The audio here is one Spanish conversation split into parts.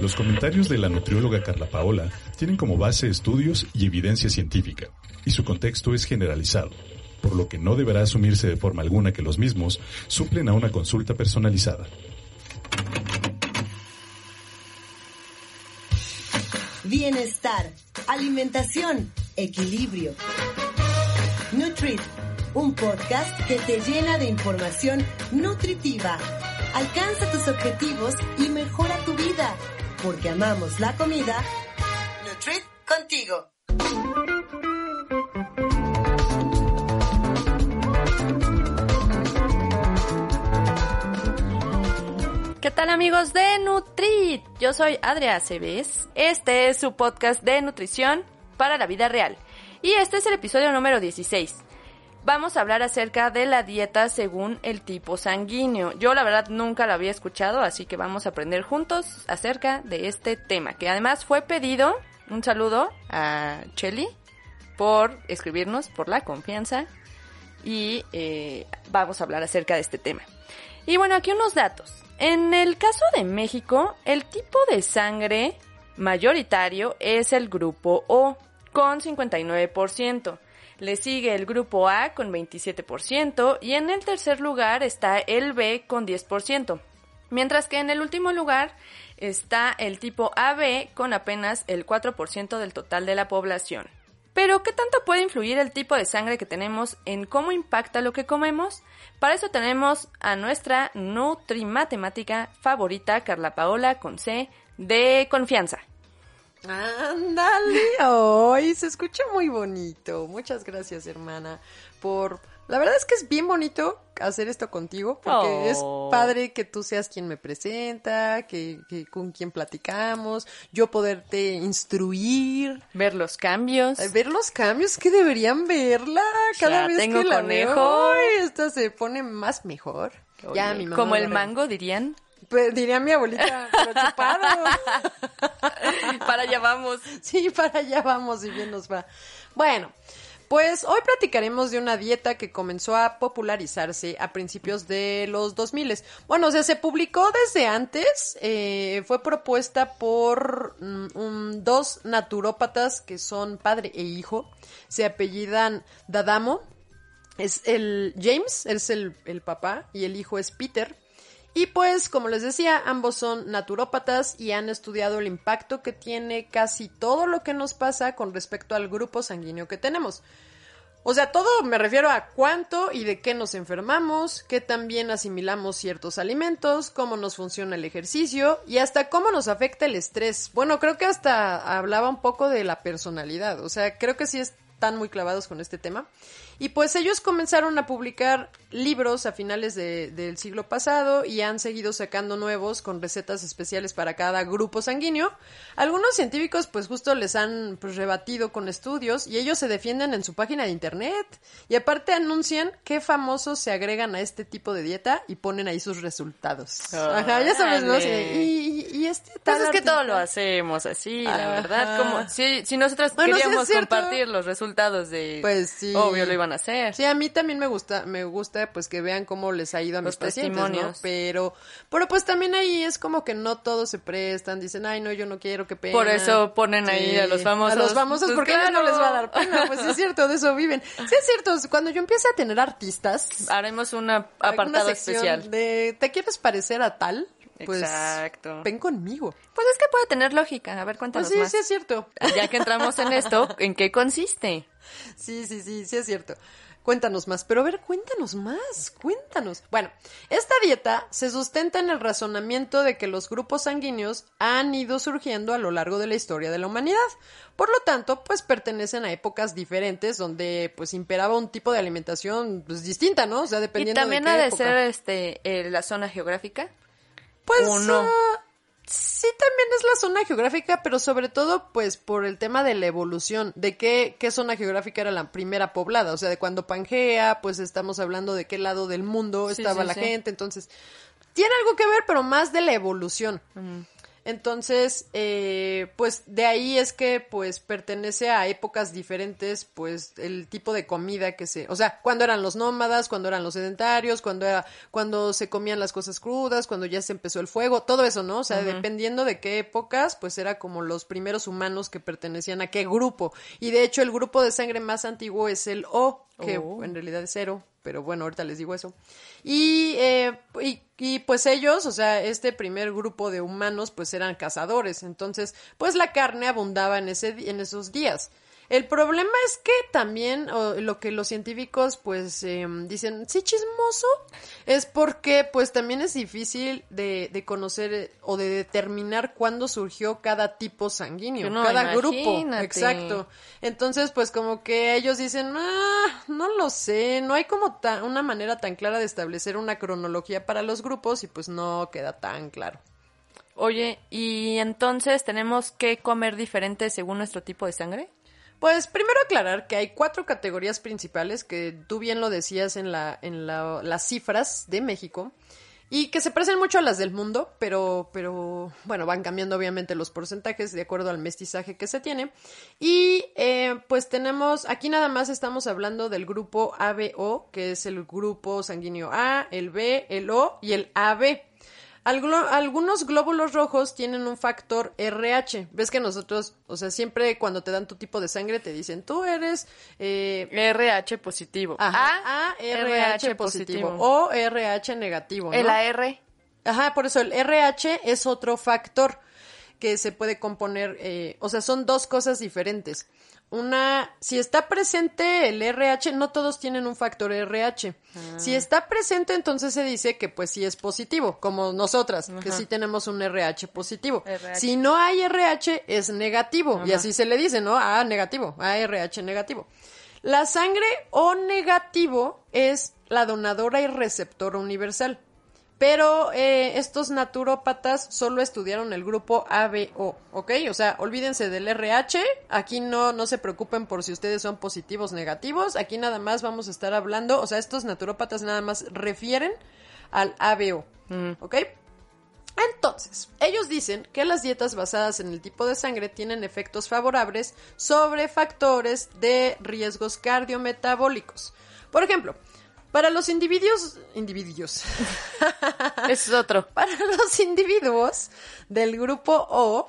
Los comentarios de la nutrióloga Carla Paola tienen como base estudios y evidencia científica, y su contexto es generalizado, por lo que no deberá asumirse de forma alguna que los mismos suplen a una consulta personalizada. Bienestar, alimentación, equilibrio. Nutrit, un podcast que te llena de información nutritiva. Alcanza tus objetivos y mejora tu vida, porque amamos la comida. Nutrit contigo. ¿Qué tal amigos de Nutrit? Yo soy Adria Cebes. Este es su podcast de nutrición para la vida real. Y este es el episodio número 16. Vamos a hablar acerca de la dieta según el tipo sanguíneo. Yo la verdad nunca la había escuchado, así que vamos a aprender juntos acerca de este tema, que además fue pedido, un saludo a Chelly por escribirnos, por la confianza, y eh, vamos a hablar acerca de este tema. Y bueno, aquí unos datos. En el caso de México, el tipo de sangre mayoritario es el grupo O, con 59%. Le sigue el grupo A con 27% y en el tercer lugar está el B con 10%. Mientras que en el último lugar está el tipo AB con apenas el 4% del total de la población. Pero, ¿qué tanto puede influir el tipo de sangre que tenemos en cómo impacta lo que comemos? Para eso tenemos a nuestra nutrimatemática favorita, Carla Paola, con C, de confianza. Ándale, hoy se escucha muy bonito. Muchas gracias, hermana, por... La verdad es que es bien bonito hacer esto contigo, porque Oh. es padre que tú seas quien me presenta, que, que con quien platicamos, yo poderte instruir, Ver los cambios. ver los cambios que deberían verla cada Ya vez tengo que la conejo. veo. Ay, esta se pone más mejor. ya mi mamá Como el mango, dirían. Pues, diría mi abuelita, pero chupado. Para allá vamos. Sí, para allá vamos y bien nos va. Bueno, pues hoy platicaremos de una dieta que comenzó a popularizarse a principios de los 2000. Bueno, o sea, se publicó desde antes, eh, fue propuesta por mm, un- dos naturópatas que son padre e hijo, se apellidan Dadamo, es el James, es el, el papá, y el hijo es Peter. Y pues, como les decía, ambos son naturópatas y han estudiado el impacto que tiene casi todo lo que nos pasa con respecto al grupo sanguíneo que tenemos. O sea, todo me refiero a cuánto y de qué nos enfermamos, qué también asimilamos ciertos alimentos, cómo nos funciona el ejercicio y hasta cómo nos afecta el estrés. Bueno, creo que hasta hablaba un poco de la personalidad. O sea, creo que sí están muy clavados con este tema. Y pues ellos comenzaron a publicar libros a finales de- del siglo pasado y han seguido sacando nuevos con recetas especiales para cada grupo sanguíneo. Algunos científicos pues justo les han pues, rebatido con estudios y ellos se defienden en su página de internet. Y aparte anuncian qué famosos se agregan a este tipo de dieta y ponen ahí sus resultados. Ajá, ya sabes, ¿no? Órale. y, y- y este Pues tal es que todo lo hacemos así, la verdad. Como si, si nosotros Bueno, sí queríamos compartir los resultados de... Pues sí. Obvio lo iban a hacer. Sí, a mí también me gusta, me gusta pues que vean cómo les ha ido a Los mis pacientes, ¿no? Pero, pero pues también ahí es como que no todos se prestan, dicen, ay no, yo no quiero que pena. Por eso ponen ahí a los famosos. A los famosos Pues porque a ellos no claro. les va a dar pena, pues sí es cierto, de eso viven. Sí es cierto, cuando yo empiece a tener artistas, Haremos un ap- alguna apartado sección especial. de, ¿te quieres parecer a tal? Pues Exacto. ven conmigo. Pues es que puede tener lógica. A ver, Pues cuéntanos sí, más. sí es cierto. Ya que entramos en esto, ¿en qué consiste? Sí, sí, sí, sí es cierto. Cuéntanos más, pero a ver, cuéntanos más, cuéntanos. Bueno, esta dieta se sustenta en el razonamiento de que los grupos sanguíneos han ido surgiendo a lo largo de la historia de la humanidad. Por lo tanto, pues pertenecen a épocas diferentes donde pues imperaba un tipo de alimentación pues, distinta, ¿no? O sea, Y dependiendo también de qué ha de época. ser este eh, la zona geográfica. Pues ¿O no? ah, sí también es la zona geográfica, pero sobre todo pues por el tema de la evolución, de qué, qué zona geográfica era la primera poblada, o sea, de cuando Pangea, pues estamos hablando de qué lado del mundo Sí, estaba sí, la sí. gente, entonces tiene algo que ver, pero más de la evolución. Entonces, eh, pues de ahí es que pues pertenece a épocas diferentes, pues el tipo de comida que se, o sea, cuando eran los nómadas, cuando eran los sedentarios, cuando era, cuando se comían las cosas crudas, cuando ya se empezó el fuego, todo eso, ¿no? O sea, dependiendo de qué épocas, pues era como los primeros humanos que pertenecían a qué grupo. Y de hecho, el grupo de sangre más antiguo es el O, que Oh. en realidad es cero, pero bueno, ahorita les digo eso. Y, eh, y, y, pues ellos, o sea, este primer grupo de humanos, pues eran cazadores, entonces, pues la carne abundaba en, ese, en esos días. El problema es que también o, lo que los científicos pues em, dicen, sí chismoso, es porque pues también es difícil de, de conocer eh, o de determinar cuándo surgió cada tipo sanguíneo, No, cada grupo. imagínate. Exacto. Entonces, pues como que ellos dicen, ah, no lo sé, no hay como una manera tan clara de establecer una cronología para los grupos y pues no queda tan claro. Oye, ¿y entonces tenemos que comer diferente según nuestro tipo de sangre? Pues primero aclarar que hay cuatro categorías principales que tú bien lo decías en, la, en la- las cifras de México y que se parecen mucho a las del mundo, pero, pero bueno, van cambiando obviamente los porcentajes de acuerdo al mestizaje que se tiene. Y eh, pues tenemos, aquí nada más estamos hablando del grupo ABO, que es el grupo sanguíneo A, el B, el O y el AB. Algunos glóbulos rojos tienen un factor RH. Ves que nosotros, o sea, siempre cuando te dan tu tipo de sangre te dicen, tú eres eh, RH positivo. ajá, A, A, RH positivo o RH negativo. ¿no? El AR. Ajá, por eso el RH es otro factor que se puede componer, eh, o sea, son dos cosas diferentes. Una, si está presente el RH, no todos tienen un factor RH. Si está presente, entonces se dice que pues sí es positivo, como nosotras, que sí tenemos un RH positivo. RH. Si no hay RH, es negativo, y así se le dice, ¿no? A negativo, ARH negativo. La sangre O negativo es la donadora y receptora universal. Pero eh, estos naturópatas solo estudiaron el grupo ABO, ¿ok? O sea, olvídense del RH, aquí no, no se preocupen por si ustedes son positivos o negativos, aquí nada más vamos a estar hablando, o sea, estos naturópatas nada más refieren al ABO, ¿ok? Entonces, ellos dicen que las dietas basadas en el tipo de sangre tienen efectos favorables sobre factores de riesgos cardiometabólicos. Por ejemplo, para los individuos, individuos, es otro. para los individuos del grupo O,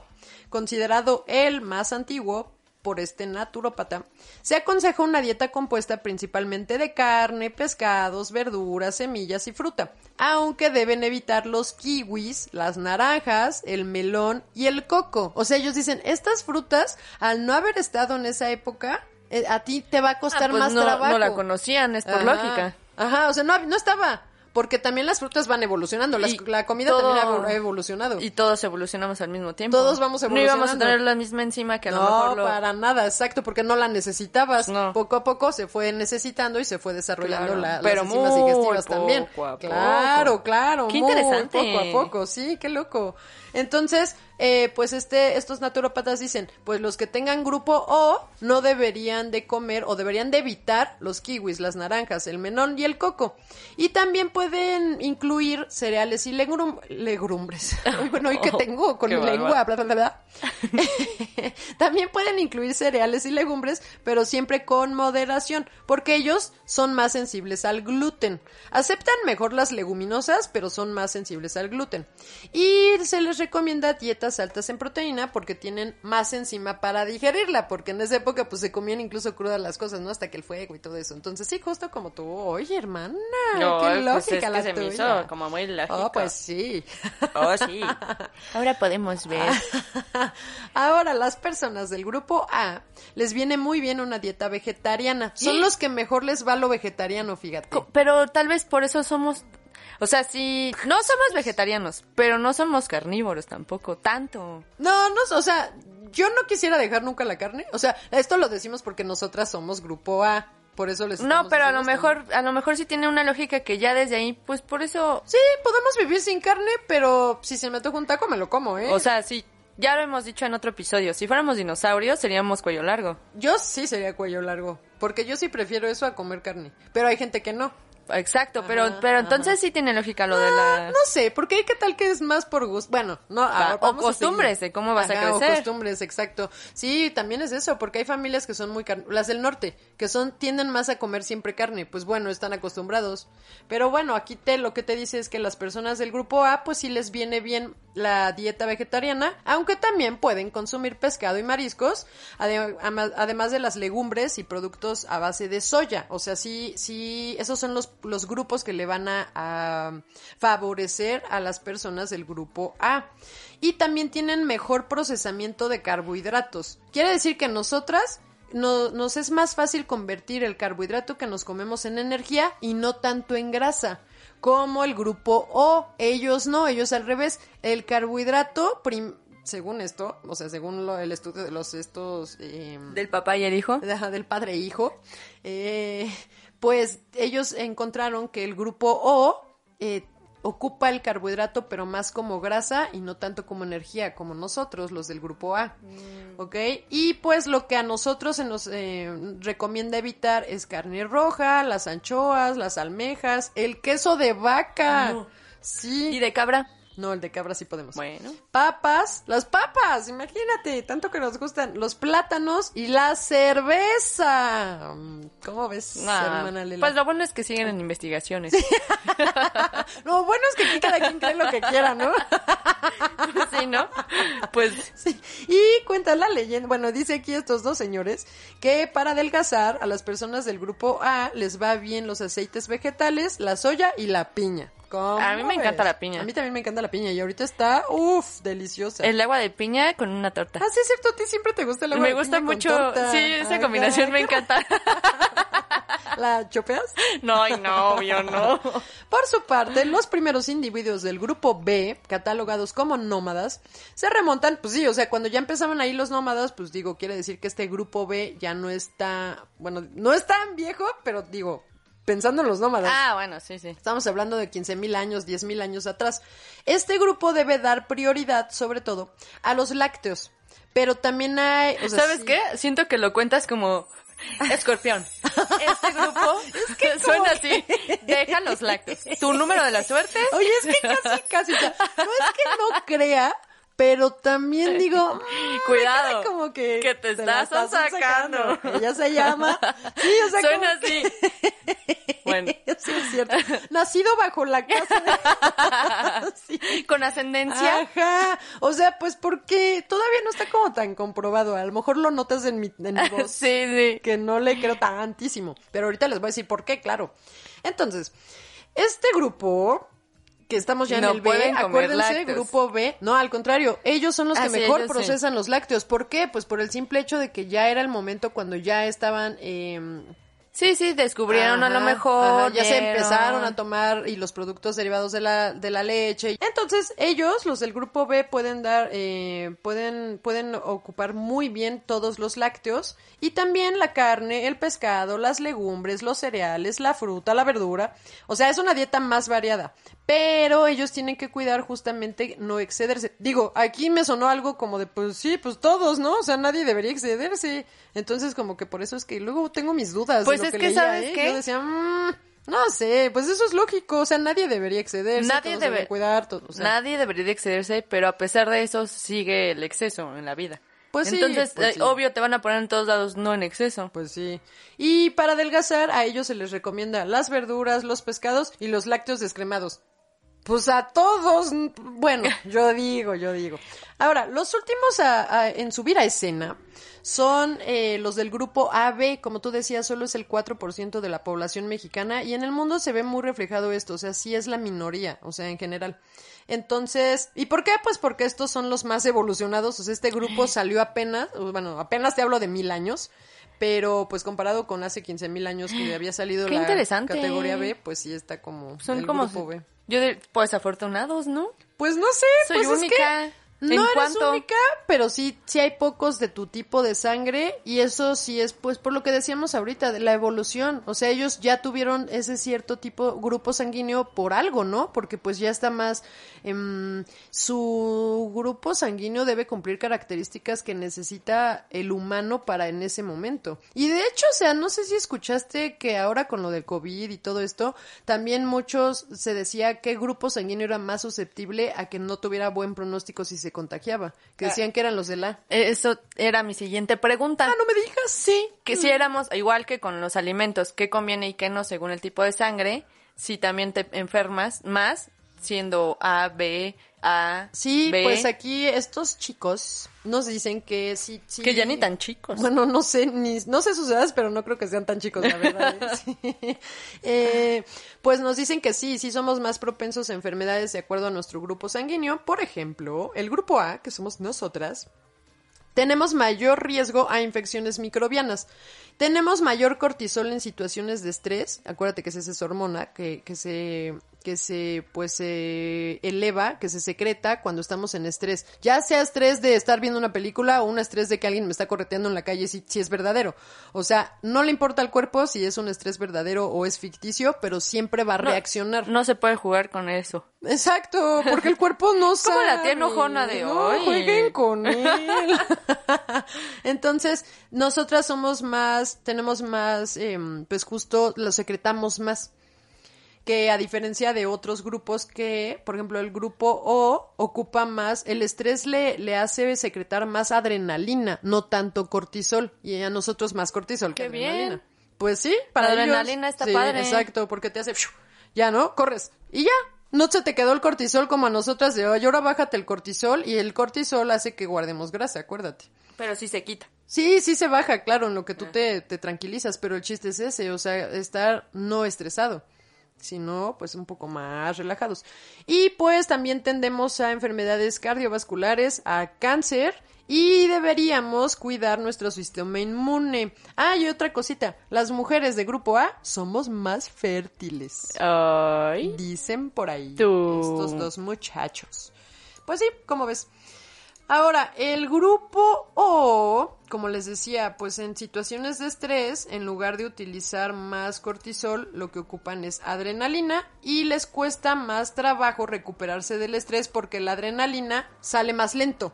considerado el más antiguo por este naturópata, se aconseja una dieta compuesta principalmente de carne, pescados, verduras, semillas y fruta, aunque deben evitar los kiwis, las naranjas, el melón y el coco. O sea, ellos dicen, estas frutas, al no haber estado en esa época, eh, a ti te va a costar Ah, pues más no, trabajo. no la conocían, es por Ajá. lógica. Ajá, o sea, no, no estaba. Porque también las frutas van evolucionando. las- la comida todo- también ha evo- ha evolucionado. Y todos evolucionamos al mismo tiempo. Todos vamos No íbamos a evolucionando. tener la misma enzima que a lo no, mejor lo... para nada, exacto, porque no la necesitabas. No. Poco a poco se fue necesitando y se fue desarrollando Claro, la, pero las enzimas digestivas también. poco Claro, claro. Qué muy interesante. Poco a poco, sí, qué loco. Entonces, eh, pues este, estos naturópatas dicen, pues los que tengan grupo O no deberían de comer o deberían de evitar los kiwis, las naranjas, el menón y el coco. Y también pueden incluir cereales y legrum- legumbres. Bueno, ¿y qué tengo con Qué mi lengua? Bla, bla. También pueden incluir cereales y legumbres, pero siempre con moderación, porque ellos son más sensibles al gluten. Aceptan mejor las leguminosas, pero son más sensibles al gluten. Y se les recomienda dieta dietas altas en proteína porque tienen más enzima para digerirla, porque en esa época pues se comían incluso crudas las cosas, ¿no? Hasta que el fuego y todo eso. Entonces sí, justo como tú, oye hermana, No, qué pues, lógica es que la se me tuya. hizo como muy lógico. Oh, pues sí. Oh, sí. Ahora podemos ver. Ahora, las personas del grupo A les viene muy bien una dieta vegetariana. Son los que mejor les va lo vegetariano, fíjate. Pero tal vez por eso somos... O sea, sí, no somos vegetarianos, pero no somos carnívoros tampoco, tanto. No, no, o sea, yo no quisiera dejar nunca la carne. O sea, esto lo decimos porque nosotras somos grupo A. Por eso les No, pero a lo mejor, a lo mejor sí tiene una lógica que ya desde ahí, pues por eso... Sí, podemos vivir sin carne, pero si se me toca un taco me lo como, ¿eh? O sea, sí, ya lo hemos dicho en otro episodio, si fuéramos dinosaurios seríamos cuello largo. yo sí sería cuello largo, porque yo sí prefiero eso a comer carne. Pero hay gente que no. Exacto, pero, Ajá, pero ajá. entonces sí tiene lógica lo de Ah, la... no sé, porque hay que tal que es más por gusto. Bueno, no, ahora o costumbres de cómo vas a crecer. O costumbres, exacto. Sí, también es eso, porque hay familias que son muy car- las del norte, que son tienden más a comer siempre carne, pues bueno, están acostumbrados. Pero bueno, aquí te lo que te dice es que las personas del grupo A pues sí les viene bien la dieta vegetariana, aunque también pueden consumir pescado y mariscos, además de las legumbres y productos a base de soya. O sea, sí, sí, esos son los, los grupos que le van a, favorecer a las personas del grupo A. Y también tienen mejor procesamiento de carbohidratos. Quiere decir que nosotras no- nos es más fácil convertir el carbohidrato que nos comemos en energía y no tanto en grasa como el grupo O. Ellos no, ellos al revés. El carbohidrato, prim- según esto, o sea, según lo- el estudio de los estos... em, Del papá y el hijo. Del padre e hijo, eh, pues ellos encontraron que el grupo O eh, ocupa el carbohidrato, pero más como grasa y no tanto como energía, como nosotros, los del grupo A. ¿Ok? Y pues lo que a nosotros se nos eh, recomienda evitar es carne roja, las anchoas, las almejas, el queso de vaca. No. Sí. ¿Y de cabra? No, el de cabra sí podemos. Bueno. Papas, las papas, imagínate, tanto que nos gustan, los plátanos y la cerveza. ¿Cómo ves, hermana Lela? pues lo bueno es que siguen en investigaciones. No, bueno es que aquí cada quien cree lo que quiera, ¿no? sí, ¿no? Pues Sí. Y cuenta la leyenda, bueno, dice aquí estos dos señores que para adelgazar a las personas del grupo A les va bien los aceites vegetales, la soya y la piña. ¿Cómo A mí me ves? encanta la piña. A mí también me encanta la piña y ahorita está, uff, deliciosa. el agua de piña con una torta. Ah, sí, es cierto, a ti siempre te gusta el agua me de gusta piña con mucho. torta. Sí, esa combinación me encanta. ¿La chopeas? no, no, obvio, no. Por su parte, los primeros individuos del grupo B, catalogados como nómadas, se remontan, pues sí, o sea, cuando ya empezaban ahí los nómadas, pues digo, quiere decir que este grupo B ya no está, bueno, no es tan viejo, pero digo, pensando en los nómadas. Ah, bueno, sí, sí. Estamos hablando de 15.000 años, 10.000 años atrás. Este grupo debe dar prioridad, sobre todo, a los lácteos. Pero también hay... o sea, ¿Sabes sí. qué? Siento que lo cuentas como escorpión. Este grupo que suena así. Deja los lácteos. Tu número de la suerte. Oye, es que casi, casi. no es que no crea, pero también digo. Cuidado, Como que. que te estás sacando. Ella se llama. Sí, o sea, Suena como que- así. Bueno. Sí, es cierto. Nacido bajo la casa de. Sí. Con ascendencia. Ajá. O sea, pues porque todavía no está como tan comprobado. A lo mejor lo notas en mi, en mi voz. Sí, sí. que no le creo tantísimo. Pero ahorita les voy a decir por qué, claro. Entonces, este grupo que estamos ya No en el B, acuérdense, lácteos. grupo B. No, al contrario, ellos son los Ah, que sí, mejor sí. procesan los lácteos. ¿Por qué? Pues por el simple hecho de que ya era el momento cuando ya estaban eh, Sí, sí, descubrieron a lo mejor. ajá, ya se empezaron a tomar y los productos derivados de la, de la leche. Entonces, ellos, los del grupo B, pueden dar, eh, pueden, pueden ocupar muy bien todos los lácteos y también la carne, el pescado, las legumbres, los cereales, la fruta, la verdura. O sea, es una dieta más variada. Pero ellos tienen que cuidar justamente no excederse. Digo, aquí me sonó algo como de, pues sí, pues todos, ¿no? O sea, nadie debería excederse. Entonces, como que por eso es que luego tengo mis dudas. de Pues lo es que, leía, ¿sabes ¿eh? qué? Yo decía, "Mm, no sé, pues eso es lógico, o sea, nadie debería excederse, Nadie todos debe- cuidar, to- o sea, Nadie debería de excederse, pero a pesar de eso sigue el exceso en la vida. Pues sí, Entonces, pues eh, sí. obvio, te van a poner en todos lados no en exceso. pues sí. Y para adelgazar, a ellos se les recomienda las verduras, los pescados y los lácteos descremados. Pues a todos, bueno, yo digo, yo digo. Ahora, los últimos a- a- en subir a escena son eh, los del grupo AB, como tú decías, solo es el 4% de la población mexicana y en el mundo se ve muy reflejado esto, o sea, sí es la minoría, o sea, en general. Entonces, ¿y por qué? Pues porque estos son los más evolucionados, o sea, este grupo salió apenas, bueno, apenas te hablo de mil años, pero pues comparado con hace 15 mil años que había salido Qué la categoría B, pues sí está como Son el como... grupo B. Yo, de- pues afortunados, ¿no? Pues no sé, Soy pues es que única. No ¿En eres cuánto? única, pero sí, sí hay pocos de tu tipo de sangre y eso sí es pues por lo que decíamos ahorita, de la evolución. O sea, ellos ya tuvieron ese cierto tipo, grupo sanguíneo por algo, ¿no? Porque pues ya está más, em, su grupo sanguíneo debe cumplir características que necesita el humano para en ese momento. Y de hecho, o sea, no sé si escuchaste que ahora con lo del COVID y todo esto, también muchos se decía qué grupo sanguíneo era más susceptible a que no tuviera buen pronóstico si se contagiaba. Que decían que eran los de la. Eh, Eso era mi siguiente pregunta. Ah, no me digas. Sí, que si éramos, igual que con los alimentos, qué conviene y qué no según el tipo de sangre, si también te enfermas más siendo A, B, A, Sí, B, pues aquí estos chicos nos dicen que sí, sí. que ya ni tan chicos. Bueno, no sé, ni, no sé sus edades, pero no creo que sean tan chicos, la verdad. ¿eh? Sí. Eh, pues nos dicen que sí, sí somos más propensos a enfermedades de acuerdo a nuestro grupo sanguíneo. Por ejemplo, el grupo A, que somos nosotras, tenemos mayor riesgo a infecciones microbianas. Tenemos mayor cortisol en situaciones de estrés. Acuérdate que es esa hormona que, que se que se pues se eleva, que se secreta cuando estamos en estrés. Ya sea estrés de estar viendo una película o un estrés de que alguien me está correteando en la calle si, si es verdadero. O sea, no le importa al cuerpo si es un estrés verdadero o es ficticio, pero siempre va a No, reaccionar. No se puede jugar con eso. Exacto, porque el cuerpo no sabe. Como la tía enojona de no, hoy. jueguen con él. Entonces, nosotras somos más, tenemos más, em, pues justo lo secretamos más. Que a diferencia de otros grupos que, por ejemplo, el grupo O ocupa más, el estrés le, le hace secretar más adrenalina, no tanto cortisol, y a nosotros más cortisol que ¡Qué bien! adrenalina. Pues sí, para La ellos- adrenalina está sí, padre. Exacto, porque te hace, ya, ¿no? Corres y ya. No se te quedó el cortisol como a nosotras de hoy. Ahora bájate el cortisol y el cortisol hace que guardemos grasa, acuérdate. Pero sí se quita. Sí, sí se baja, claro, en lo que tú te, te tranquilizas, pero el chiste es ese, o sea, estar no estresado, sino pues un poco más relajados. Y pues también tendemos a enfermedades cardiovasculares, a cáncer y deberíamos cuidar nuestro sistema inmune. Ah, y otra cosita, las mujeres de grupo A somos más fértiles. Ay. Dicen por ahí Tú. estos dos muchachos. Pues sí, como ves. Ahora, el grupo O, como les decía, pues en situaciones de estrés, en lugar de utilizar más cortisol, lo que ocupan es adrenalina y les cuesta más trabajo recuperarse del estrés porque la adrenalina sale más lento,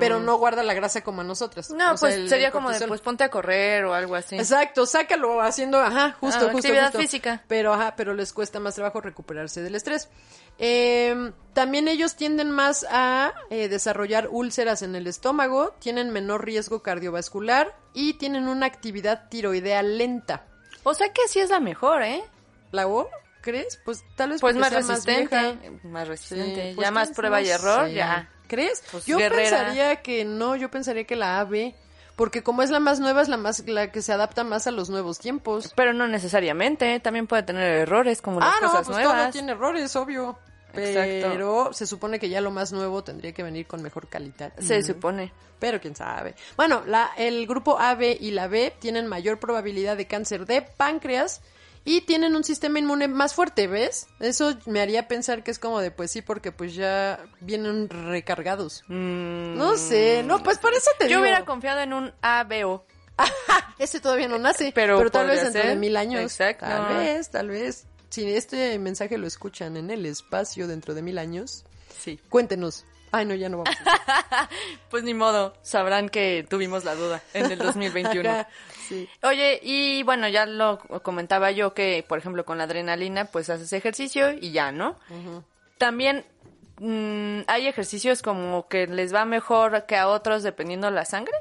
pero no guarda la grasa como a nosotras. No, O sea, pues el- sería el como de, pues ponte a correr o algo así. Exacto, sácalo haciendo, ajá, justo, Ah, justo, actividad justo. física. Pero, ajá, pero les cuesta más trabajo recuperarse del estrés. Eh, también ellos tienden más a eh, desarrollar úlceras en el estómago, tienen menor riesgo cardiovascular y tienen una actividad tiroidea lenta. O sea que sí es la mejor, ¿eh? ¿La O? ¿Crees? Pues tal vez Pues más resistente. Más, Sí, resistente. pues ya más prueba y no error, ya. ¿Crees? Pues, Yo guerrera. pensaría que no, yo pensaría que la AB, porque como es la más nueva, es la más la que se adapta más a los nuevos tiempos. Pero no necesariamente. También puede tener errores como las ah, no, cosas pues nuevas. tiene errores, obvio. Exacto. Pero se supone que ya lo más nuevo tendría que venir con mejor calidad. Se Mm. supone. Pero quién sabe. Bueno, la, el grupo AB y la B tienen mayor probabilidad de cáncer de páncreas y tienen un sistema inmune más fuerte, ¿ves? Eso me haría pensar que es como de, pues sí, porque pues ya vienen recargados. No sé, no, pues por eso te Yo digo. hubiera confiado en un ABO. Ese todavía no nace, Pero pero, tal vez dentro de mil años. Exacto. Tal vez, tal vez. Si este mensaje lo escuchan en el espacio dentro de mil años, Sí. cuéntenos. Ay, no, ya no vamos. Pues ni modo. Sabrán que tuvimos la duda en el 2021. Ajá, sí. Oye, y bueno, ya lo comentaba yo que, por ejemplo, con la adrenalina, pues haces ejercicio y ya, ¿no? También mm, hay ejercicios como que les va mejor que a otros dependiendo la sangre.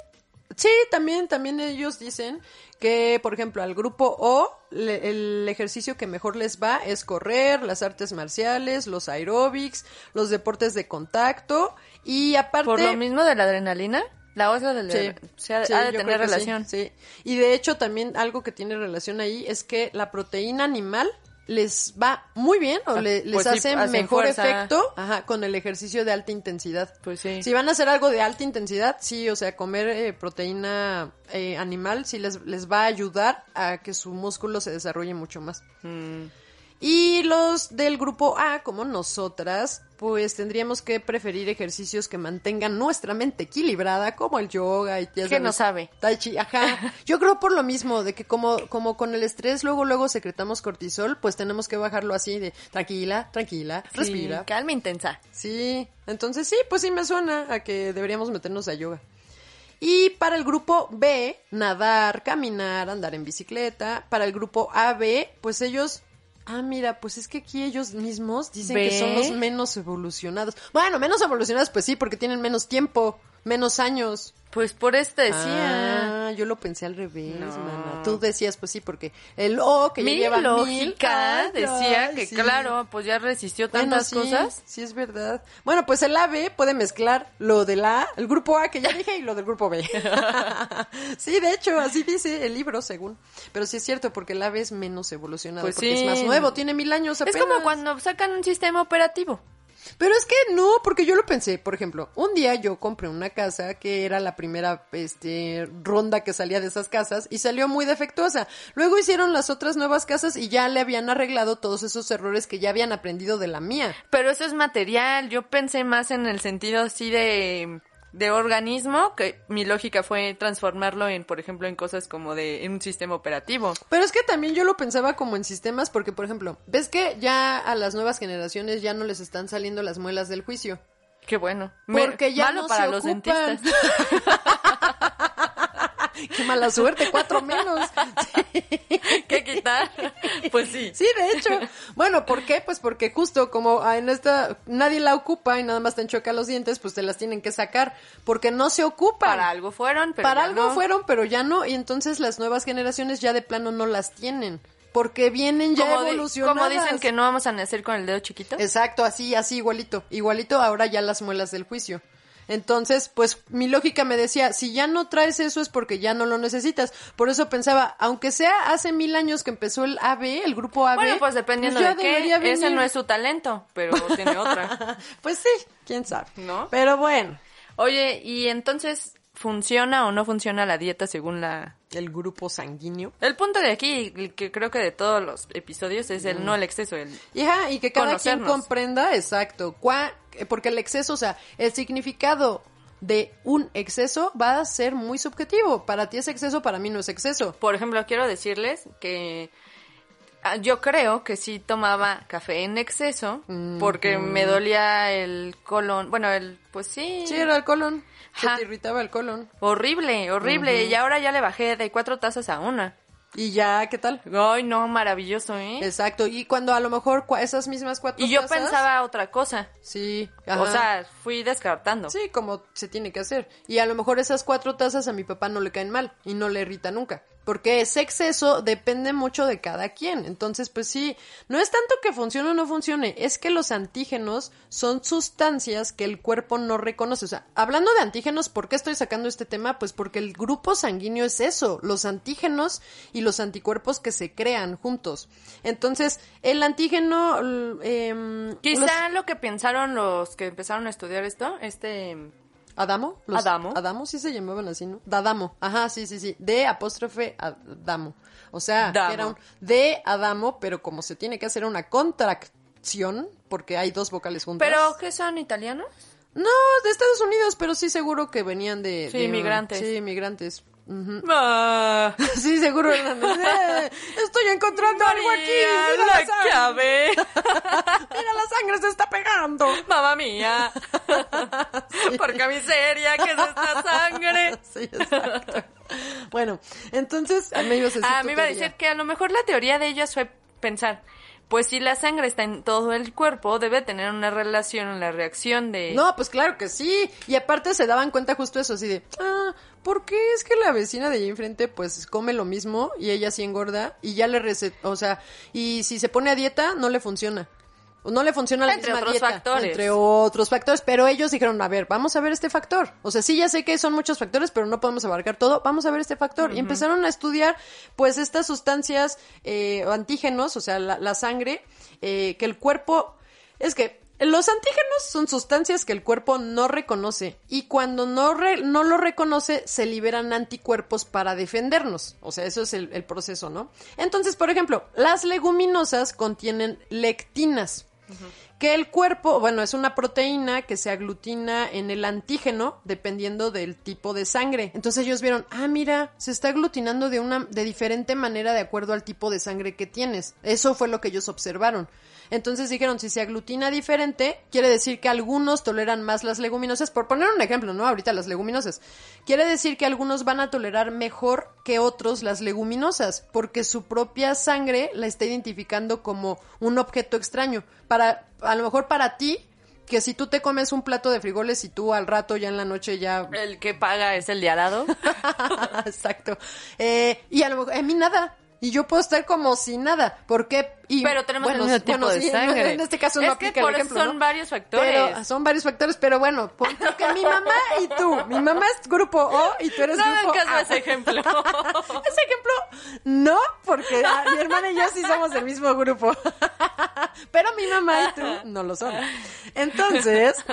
Sí, también, también ellos dicen que, por ejemplo, al grupo O, le- el ejercicio que mejor les va es correr, las artes marciales, los aeróbics, los deportes de contacto y aparte... Por lo mismo de la adrenalina, la otra del Sí, o sea, sí, ha de tener sí, relación. Sí, Y de hecho también algo que tiene relación ahí es que la proteína animal les va muy bien o Ah, le- les pues sí, hace hacen mejor fuerza. efecto ajá, con el ejercicio de alta intensidad. Pues sí. Si van a hacer algo de alta intensidad, sí, o sea, comer eh, proteína eh, animal sí les, les va a ayudar a que su músculo se desarrolle mucho más. Mm. Y los del grupo A, como nosotras, pues tendríamos que preferir ejercicios que mantengan nuestra mente equilibrada, como el yoga y ya ¿Qué sabes, no sabe? Tai chi, ajá. Yo creo por lo mismo, de que como, como con el estrés luego, luego secretamos cortisol, pues tenemos que bajarlo así de tranquila, tranquila, respira. Calma intensa. Sí, entonces sí, pues sí me suena a que deberíamos meternos a yoga. Y para el grupo B, nadar, caminar, andar en bicicleta. Para el grupo AB, pues ellos... Ah, mira, pues es que aquí ellos mismos dicen que son los menos evolucionados. Bueno, menos evolucionados, pues sí, porque tienen menos tiempo, menos años. Pues por eso te decía. Ah, yo lo pensé al revés, No. mana. Tú decías, pues sí, porque el O que ya Mi lleva lógica mil... Ay, decía que, sí. claro, pues ya resistió Bueno, tantas sí, cosas. Sí, es verdad. Bueno, pues el AB puede mezclar lo del A, el grupo A que ya dije, y lo del grupo B. sí, de hecho, así dice el libro, según. Pero sí es cierto, porque el AB es menos evolucionado, Pues porque sí. es más nuevo, tiene mil años apenas. Es como cuando sacan un sistema operativo. Pero es que no, porque yo lo pensé, por ejemplo, un día yo compré una casa que era la primera este ronda que salía de esas casas y salió muy defectuosa. Luego hicieron las otras nuevas casas y ya le habían arreglado todos esos errores que ya habían aprendido de la mía. Pero eso es material. Yo pensé más en el sentido así de, de organismo, que mi lógica fue transformarlo en, por ejemplo, en cosas como de en un sistema operativo. Pero es que también yo lo pensaba como en sistemas porque, por ejemplo, ves que ya a las nuevas generaciones ya no les están saliendo las muelas del juicio. Qué bueno. Me- Porque ya malo no para se los ocupan. dentistas. Qué mala suerte, cuatro menos. ¿Qué quitar? Pues sí. Sí, de hecho. Bueno, ¿por qué? Pues porque justo como ah, en esta nadie la ocupa y nada más te enchoca los dientes, pues te las tienen que sacar porque no se ocupan. Para algo fueron, pero Para ya algo no. fueron, pero ya no y entonces las nuevas generaciones ya de plano no las tienen porque vienen ya como, evolucionadas. como dicen que no vamos a nacer con el dedo chiquito. Exacto, así, así igualito. Igualito ahora ya las muelas del juicio. Entonces, pues mi lógica me decía, si ya no traes eso es porque ya no lo necesitas. Por eso pensaba, aunque sea hace mil años que empezó el AB, el grupo AB. Bueno, pues dependiendo ya de qué, ese no es su talento, pero tiene otra. Pues sí, quién sabe. ¿No? Pero bueno, Oye, y entonces, ¿funciona o no funciona la dieta según la... el grupo sanguíneo. El punto de aquí, que creo que de todos los episodios, es el no el exceso, el... Y, ajá, y que cada quien comprenda, exacto, eh, porque el exceso, o sea, el significado de un exceso va a ser muy subjetivo. Para ti es exceso, para mí no es exceso. Por ejemplo, quiero decirles que ah, yo creo que sí tomaba café en exceso porque me dolía el colon. Bueno, el pues sí. Sí, era el colon. Se te irritaba el colon. Horrible, horrible. Y ahora ya le bajé de cuatro tazas a una. Y ya, ¿qué tal? Ay, no, maravilloso, ¿eh? Exacto. Y cuando a lo mejor esas mismas cuatro Y yo pensaba otra cosa. Sí. O ajá. sea, fui descartando. Sí, como se tiene que hacer. Y a lo mejor esas cuatro tazas a mi papá no le caen mal y no le irrita nunca. Porque ese exceso depende mucho de cada quien. Entonces, pues sí, no es tanto que funcione o no funcione, es que los antígenos son sustancias que el cuerpo no reconoce. O sea, hablando de antígenos, ¿por qué estoy sacando este tema? Pues porque el grupo sanguíneo es eso, los antígenos y los anticuerpos que se crean juntos. Entonces, el antígeno... em, Quizá los- lo que pensaron los que empezaron a estudiar esto, este... ¿Adamo? Los- Adamo. Adamo sí se llamaban así, ¿no? Dadamo. Ajá, sí, sí, sí. De apóstrofe Adamo. O sea, Damo. era un de Adamo, pero como se tiene que hacer una contracción, porque hay dos vocales juntas. ¿Pero qué son italianos? No, de Estados Unidos, pero sí seguro que venían de... Sí, de- inmigrantes. Sí, inmigrantes. Ujú. Ah, Sí, seguro Eh, estoy encontrando algo aquí. Mira la, la sangre. llave. Mira, la sangre se está pegando. Mamá mía. Porque miseria, ¿qué es esta sangre? Sí, exacto. Bueno, entonces, me ibas a decir Ah, tu me iba a decir que a lo mejor la teoría de ellas fue pensar, pues si la sangre está en todo el cuerpo, debe tener una relación en la reacción de... No, pues claro que sí. Y aparte se daban cuenta justo eso, así de, ah, ¿por qué es que la vecina de allí enfrente pues come lo mismo y ella sí engorda y ya le receta, o sea, y si se pone a dieta no le funciona? No le funciona la Entre misma otros dieta, factores. Entre otros factores, pero ellos dijeron, a ver, vamos a ver este factor. O sea, sí, ya sé que son muchos factores, pero no podemos abarcar todo. Vamos a ver este factor. Y empezaron a estudiar, pues, estas sustancias eh, antígenos, o sea, la, la sangre, eh, que el cuerpo... Es que los antígenos son sustancias que el cuerpo no reconoce y cuando no, re- no lo reconoce se liberan anticuerpos para defendernos. O sea, eso es el, el proceso, ¿no? Entonces, por ejemplo, las leguminosas contienen lectinas. Que el cuerpo, bueno, es una proteína que se aglutina en el antígeno dependiendo del tipo de sangre. Entonces ellos vieron, ah, mira, se está aglutinando de una, de diferente manera de acuerdo al tipo de sangre que tienes. Eso fue lo que ellos observaron. Entonces dijeron, si se aglutina diferente, quiere decir que algunos toleran más las leguminosas. Por poner un ejemplo, ¿no? Ahorita las leguminosas. Quiere decir que algunos van a tolerar mejor que otros las leguminosas, porque su propia sangre la está identificando como un objeto extraño. Para, a lo mejor para ti, que si tú te comes un plato de frijoles y tú al rato ya en la noche ya El que paga es el de al lado. Exacto. Eh, y a lo mejor, a mí nada. Y yo puedo estar como sin nada. ¿Por qué? Y, Pero tenemos el bueno, mismo tipo bueno, de sí, sangre. En este caso Es no que aplica por el ejemplo, son ¿no? varios factores. Pero son varios factores, pero bueno, punto que mi mamá y tú. Mi mamá es grupo O y tú eres No grupo caso A. a ese ejemplo. Ese ejemplo, no, porque ah, mi hermana y yo sí somos del mismo grupo. Pero mi mamá y tú no lo son. Entonces,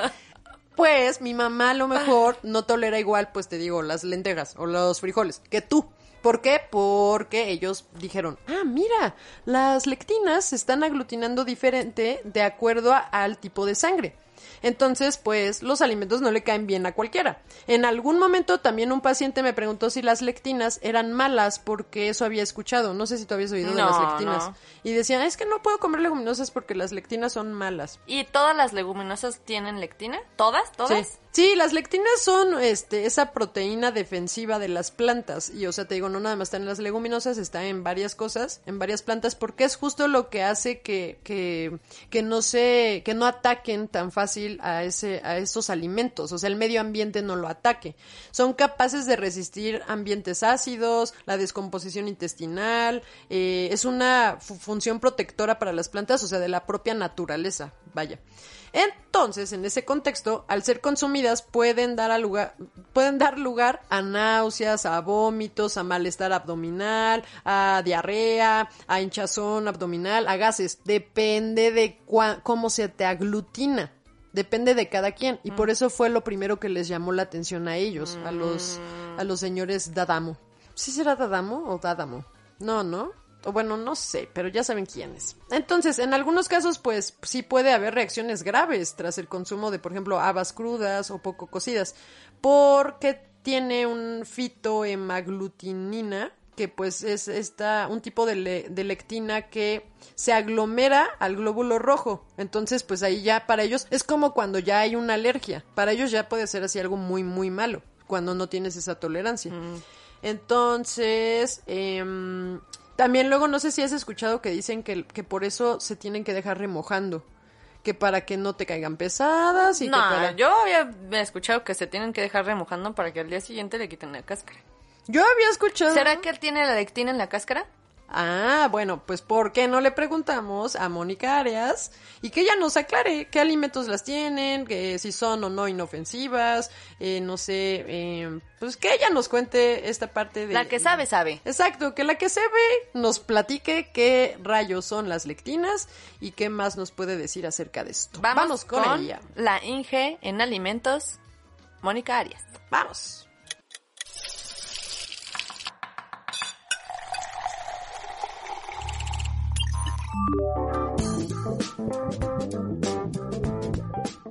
pues mi mamá a lo mejor no tolera igual, pues te digo, las lentejas o los frijoles que tú. ¿Por qué? Porque ellos dijeron, ah, mira, las lectinas se están aglutinando diferente de acuerdo a- al tipo de sangre. Entonces, pues los alimentos no le caen bien a cualquiera. En algún momento también un paciente me preguntó si las lectinas eran malas porque eso había escuchado. No sé si tú habías oído de las lectinas. no. Y decía, es que no puedo comer leguminosas porque las lectinas son malas. ¿Y todas las leguminosas tienen lectina? ¿Todas? ¿Todas? Sí. Sí, las lectinas son este, esa proteína defensiva de las plantas. Y, o sea, te digo, no nada más está en las leguminosas, está en varias cosas, en varias plantas, porque es justo lo que hace que, que, que no se, que no ataquen tan fácil a ese, a esos alimentos. O sea, el medio ambiente no lo ataque. Son capaces de resistir ambientes ácidos, la descomposición intestinal, eh, es una fu- función protectora para las plantas, o sea, de la propia naturaleza. Vaya. Entonces, en ese contexto, al ser consumidas pueden dar, a lugar, pueden dar lugar a náuseas, a vómitos, a malestar abdominal, a diarrea, a hinchazón abdominal, a gases. Depende de cua- cómo se te aglutina. Depende de cada quien. Y por eso fue lo primero que les llamó la atención a ellos, a los, a los señores Dadamo. ¿Sí será Dadamo o Dadamo? No, ¿no? O bueno, no sé, pero ya saben quiénes. Entonces, en algunos casos, pues sí puede haber reacciones graves tras el consumo de, por ejemplo, habas crudas o poco cocidas, porque tiene un fitohemaglutinina, que pues es esta, un tipo de, le- de lectina que se aglomera al glóbulo rojo. Entonces, pues ahí ya para ellos es como cuando ya hay una alergia. Para ellos ya puede ser así algo muy, muy malo, cuando no tienes esa tolerancia. Entonces, em, también luego no sé si has escuchado que dicen que, que por eso se tienen que dejar remojando. Que para que no te caigan pesadas y no, que para... yo había escuchado que se tienen que dejar remojando para que al día siguiente le quiten la cáscara. Yo había escuchado... ¿Será que él tiene la lectina en la cáscara? Ah, bueno, pues ¿por qué no le preguntamos a Mónica Arias y que ella nos aclare qué alimentos las tienen, que si son o no inofensivas, eh, no sé, eh, pues que ella nos cuente esta parte de... La que sabe, sabe. Exacto, que la que se ve nos platique qué rayos son las lectinas y qué más nos puede decir acerca de esto. Vamos, con, con ella. la Inge en alimentos, Mónica Arias. Vamos.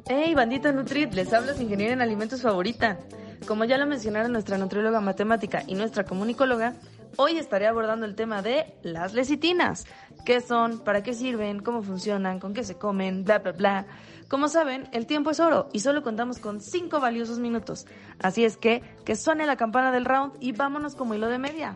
Hey, bandita Nutrit, les habla su ingeniera en alimentos favorita. Como ya lo mencionaron nuestra nutrióloga matemática y nuestra comunicóloga, hoy estaré abordando el tema de las lecitinas. ¿Qué son? ¿Para qué sirven? ¿Cómo funcionan? ¿Con qué se comen? Bla, bla, bla. Como saben, el tiempo es oro y solo contamos con 5 valiosos minutos. Así es que, que suene la campana del round y vámonos como hilo de media.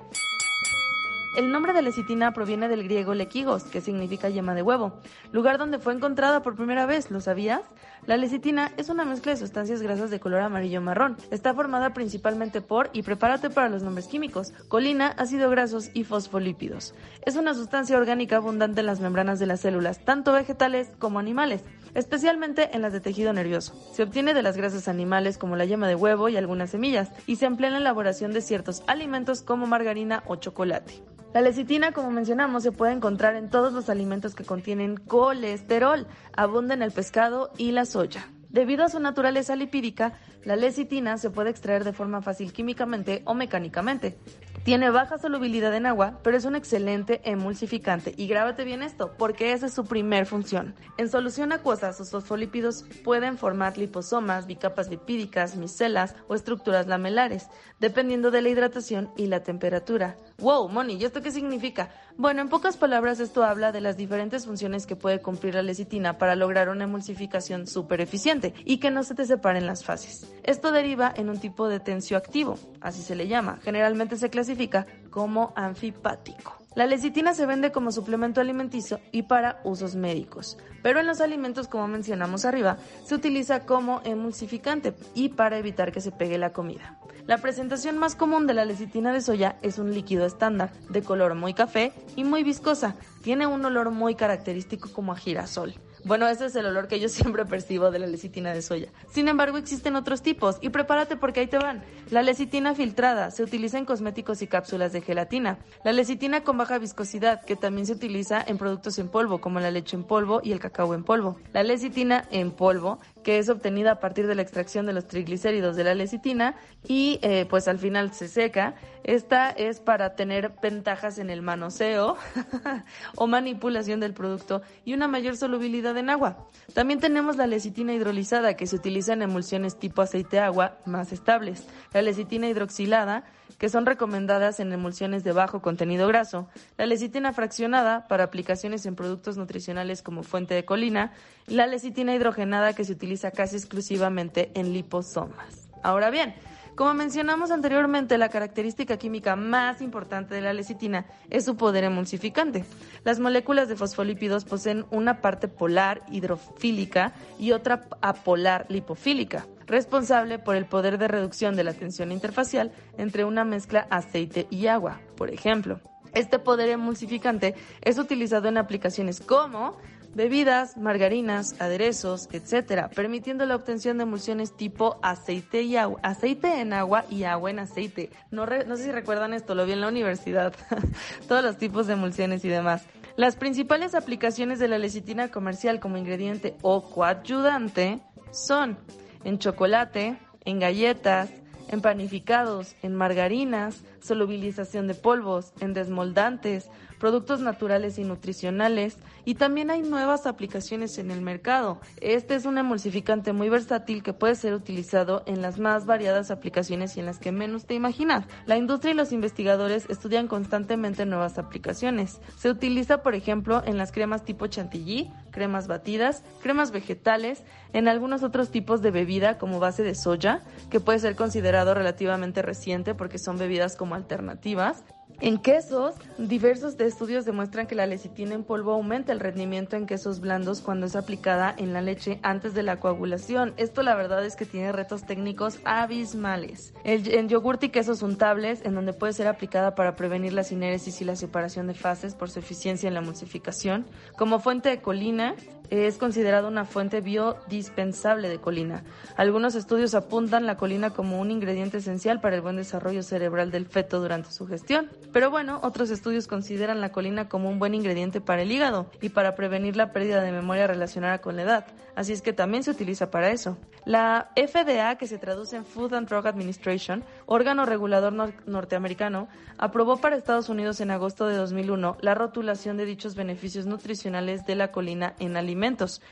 El nombre de lecitina proviene del griego lequigos, que significa yema de huevo, lugar donde fue encontrada por primera vez, ¿lo sabías? La lecitina es una mezcla de sustancias grasas de color amarillo marrón. Está formada principalmente por, y prepárate para los nombres químicos, colina, ácido grasos y fosfolípidos. Es una sustancia orgánica abundante en las membranas de las células, tanto vegetales como animales especialmente en las de tejido nervioso. Se obtiene de las grasas animales como la yema de huevo y algunas semillas, y se emplea en la elaboración de ciertos alimentos como margarina o chocolate. La lecitina, como mencionamos, se puede encontrar en todos los alimentos que contienen colesterol, abunda en el pescado y la soya. Debido a su naturaleza lipídica, la lecitina se puede extraer de forma fácil químicamente o mecánicamente. Tiene baja solubilidad en agua, pero es un excelente emulsificante. Y grábate bien esto, porque esa es su primer función. En solución acuosa, sus fosfolípidos pueden formar liposomas, bicapas lipídicas, micelas o estructuras lamelares, dependiendo de la hidratación y la temperatura. Wow, Moni, ¿y esto qué significa? Bueno, en pocas palabras esto habla de las diferentes funciones que puede cumplir la lecitina para lograr una emulsificación súper eficiente y que no se te separen las fases. Esto deriva en un tipo de tensioactivo, así se le llama. Generalmente se clasifica como anfipático. La lecitina se vende como suplemento alimenticio y para usos médicos, pero en los alimentos, como mencionamos arriba, se utiliza como emulsificante y para evitar que se pegue la comida. La presentación más común de la lecitina de soya es un líquido estándar, de color muy café y muy viscosa. Tiene un olor muy característico como a girasol. Bueno, ese es el olor que yo siempre percibo de la lecitina de soya. Sin embargo, existen otros tipos y prepárate porque ahí te van. La lecitina filtrada se utiliza en cosméticos y cápsulas de gelatina. La lecitina con baja viscosidad, que también se utiliza en productos en polvo, como la leche en polvo y el cacao en polvo. La lecitina en polvo que es obtenida a partir de la extracción de los triglicéridos de la lecitina y eh, pues al final se seca. Esta es para tener ventajas en el manoseo o manipulación del producto y una mayor solubilidad en agua. También tenemos la lecitina hidrolizada que se utiliza en emulsiones tipo aceite-agua más estables. La lecitina hidroxilada que son recomendadas en emulsiones de bajo contenido graso, la lecitina fraccionada para aplicaciones en productos nutricionales como fuente de colina y la lecitina hidrogenada que se utiliza casi exclusivamente en liposomas. Ahora bien, como mencionamos anteriormente, la característica química más importante de la lecitina es su poder emulsificante. Las moléculas de fosfolípidos poseen una parte polar hidrofílica y otra apolar lipofílica responsable por el poder de reducción de la tensión interfacial entre una mezcla aceite y agua, por ejemplo. Este poder emulsificante es utilizado en aplicaciones como bebidas, margarinas, aderezos, etc., permitiendo la obtención de emulsiones tipo aceite y agua, aceite en agua y agua en aceite. No, sé si recuerdan esto, lo vi en la universidad. Todos los tipos de emulsiones y demás. Las principales aplicaciones de la lecitina comercial como ingrediente o coayudante son en chocolate, en galletas, en panificados, en margarinas, solubilización de polvos, en desmoldantes, productos naturales y nutricionales, y también hay nuevas aplicaciones en el mercado. Este es un emulsificante muy versátil que puede ser utilizado en las más variadas aplicaciones y en las que menos te imaginas. La industria y los investigadores estudian constantemente nuevas aplicaciones. Se utiliza, por ejemplo, en las cremas tipo chantilly, cremas batidas, cremas vegetales, en algunos otros tipos de bebida como base de soya, que puede ser considerado relativamente reciente porque son bebidas como alternativas, en quesos, diversos de estudios demuestran que la lecitina en polvo aumenta el rendimiento en quesos blandos cuando es aplicada en la leche antes de la coagulación. Esto la verdad es que tiene retos técnicos abismales. en yogurt y quesos untables, en donde puede ser aplicada para prevenir la sinéresis y la separación de fases por su eficiencia en la emulsificación. Como fuente de colina, es considerada una fuente biodispensable de colina. Algunos estudios apuntan la colina como un ingrediente esencial para el buen desarrollo cerebral del feto durante su gestión. Pero bueno, otros estudios consideran la colina como un buen ingrediente para el hígado y para prevenir la pérdida de memoria relacionada con la edad. Así es que también se utiliza para eso. La FDA, que se traduce en Food and Drug Administration, órgano regulador norteamericano, aprobó para Estados Unidos en agosto de 2001 la rotulación de dichos beneficios nutricionales de la colina en alimentos.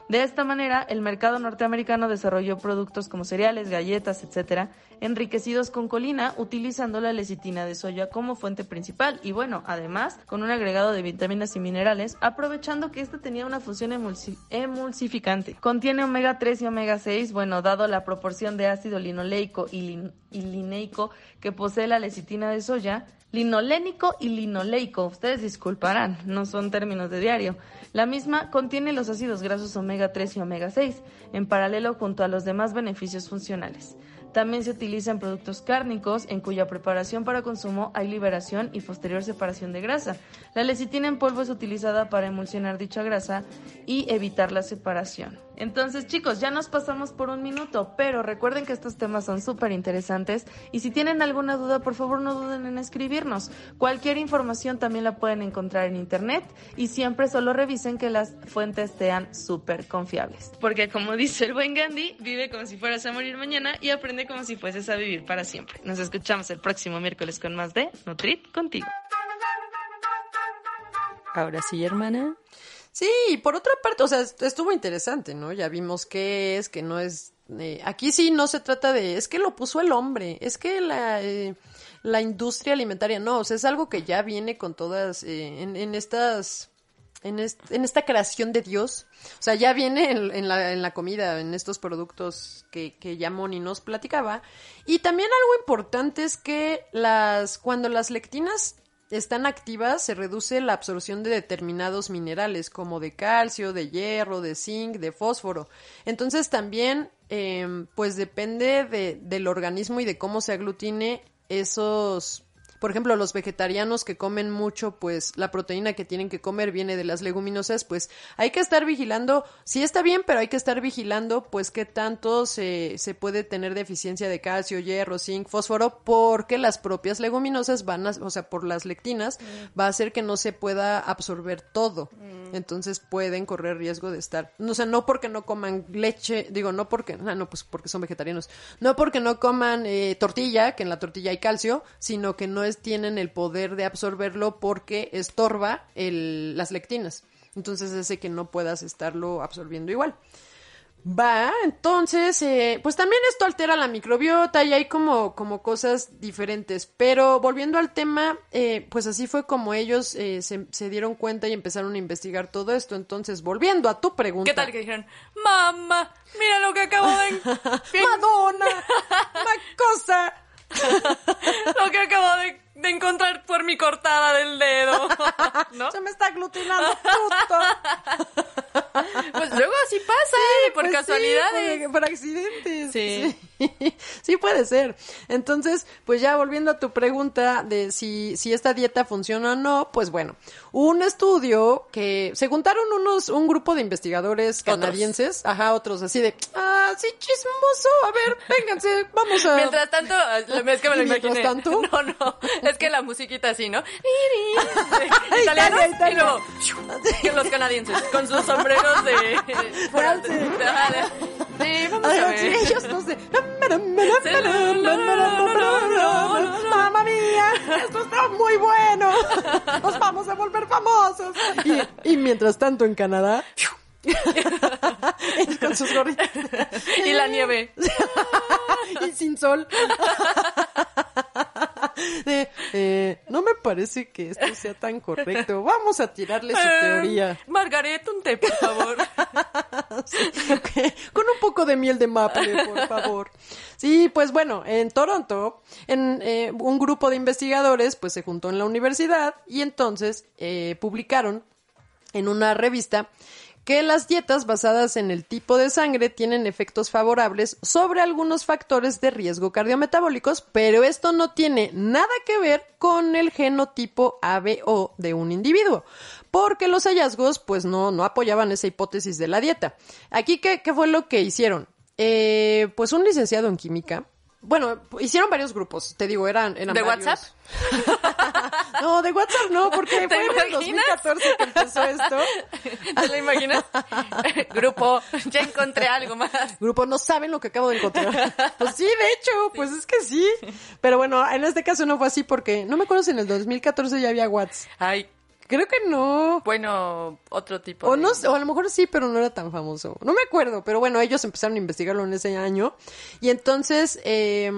De esta manera, el mercado norteamericano desarrolló productos como cereales, galletas, etcétera, enriquecidos con colina utilizando la lecitina de soya como fuente principal y bueno, además con un agregado de vitaminas y minerales, aprovechando que esta tenía una función emulsi- emulsificante. Contiene omega 3 y omega 6, bueno, dado la proporción de ácido linoleico y, lin- y lineico que posee la lecitina de soya, linolénico y linoleico, ustedes disculparán, no son términos de diario. La misma contiene los ácidos grasos omega 3 y omega 6, en paralelo junto a los demás beneficios funcionales. También se utiliza en productos cárnicos en cuya preparación para consumo hay liberación y posterior separación de grasa. La lecitina en polvo es utilizada para emulsionar dicha grasa y evitar la separación. Entonces chicos, ya nos pasamos por un minuto, pero recuerden que estos temas son súper interesantes y si tienen alguna duda, por favor no duden en escribirnos. Cualquier información también la pueden encontrar en internet y siempre solo revisen que las fuentes sean súper confiables. Porque como dice el buen Gandhi, vive como si fueras a morir mañana y aprende como si fueses a vivir para siempre. Nos escuchamos el próximo miércoles con más de Nutrit contigo. Ahora sí, hermana. Sí, y por otra parte, o sea, est- estuvo interesante, ¿no? Ya vimos qué es, que no es... eh, aquí sí no se trata de... Es que lo puso el hombre, es que la, eh, la industria alimentaria, no, o sea, es algo que ya viene con todas, eh, en, en estas... En, en esta creación de Dios, o sea, ya viene en, en la, en la comida, en estos productos que, que ya Moni nos platicaba. Y también algo importante es que las, cuando las lectinas están activas, se reduce la absorción de determinados minerales como de calcio, de hierro, de zinc, de fósforo. Entonces también, eh, pues depende de, del organismo y de cómo se aglutine esos... Por ejemplo, los vegetarianos que comen mucho, pues la proteína que tienen que comer viene de las leguminosas, pues hay que estar vigilando, sí está bien, pero hay que estar vigilando, pues qué tanto se, se puede tener deficiencia de calcio, hierro, zinc, fósforo, porque las propias leguminosas van a, o sea, por las lectinas, va a hacer que no se pueda absorber todo. Entonces pueden correr riesgo de estar, o sea, no porque no coman leche, digo, no porque, ah, no, pues porque son vegetarianos, no porque no coman eh, tortilla, que en la tortilla hay calcio, sino que no es, tienen el poder de absorberlo porque estorba el, las lectinas. Entonces hace que no puedas estarlo absorbiendo igual. Va, entonces, eh, pues también esto altera la microbiota y hay como, como cosas diferentes. Pero volviendo al tema, eh, pues así fue como ellos eh, se, se dieron cuenta y empezaron a investigar todo esto. Entonces, volviendo a tu pregunta. ¿Qué tal que dijeron, mamá, mira lo que acabo de... Madonna, cosa. lo que acabo de, de encontrar por mi cortada del dedo. ¿No? Se me está aglutinando justo. Pues luego así pasa, por Pues sí, casualidades. por, por accidentes. Sí. Sí. Sí puede ser. Entonces, pues ya volviendo a tu pregunta de si, si esta dieta funciona o no, pues bueno, un estudio que se juntaron unos, un grupo de investigadores canadienses, ajá, otros así de, ah, sí, chismoso, a ver, vénganse, vamos a... Mientras tanto, es que me lo ¿Y mientras imaginé. tanto? No, no, es que la musiquita así, ¿no? Italianos Italia, Italia. y luego los canadienses con sus sombreros de... False. Sí, vamos a sí, ver. ellos no sé. Mamma mía, esto está muy bueno. Nos vamos a volver famosos. Y, y mientras tanto en Canadá, ellos con sus gorritas Y la nieve. y sin sol. De, eh, no me parece que esto sea tan correcto. Vamos a tirarle su teoría. Eh, Margaret, un té, por favor. Con un poco de miel de maple, por favor. Sí, pues bueno, en Toronto, en eh, un grupo de investigadores, pues se juntó en la universidad y entonces eh, publicaron en una revista que las dietas basadas en el tipo de sangre tienen efectos favorables sobre algunos factores de riesgo cardiometabólicos, pero esto no tiene nada que ver con el genotipo ABO de un individuo, porque los hallazgos pues no, apoyaban esa hipótesis de la dieta. Aquí, ¿qué, qué fue lo que hicieron? Eh, pues un licenciado en química. Bueno, hicieron varios grupos, te digo, eran, eran ¿De varios. WhatsApp? no, de WhatsApp no, porque ¿Te fue en el imaginas? 2014 que empezó esto. ¿Te lo imaginas? Grupo, ya encontré algo más. Grupo, no saben lo que acabo de encontrar. Pues sí, de hecho, pues es que sí. Pero bueno, en este caso no fue así porque no me acuerdo si en el 2014 ya había WhatsApp. Ay, Creo que no. Bueno, otro tipo. O, de- no, o a lo mejor sí, pero no era tan famoso. No me acuerdo, pero bueno, ellos empezaron a investigarlo en ese año. Y entonces eh,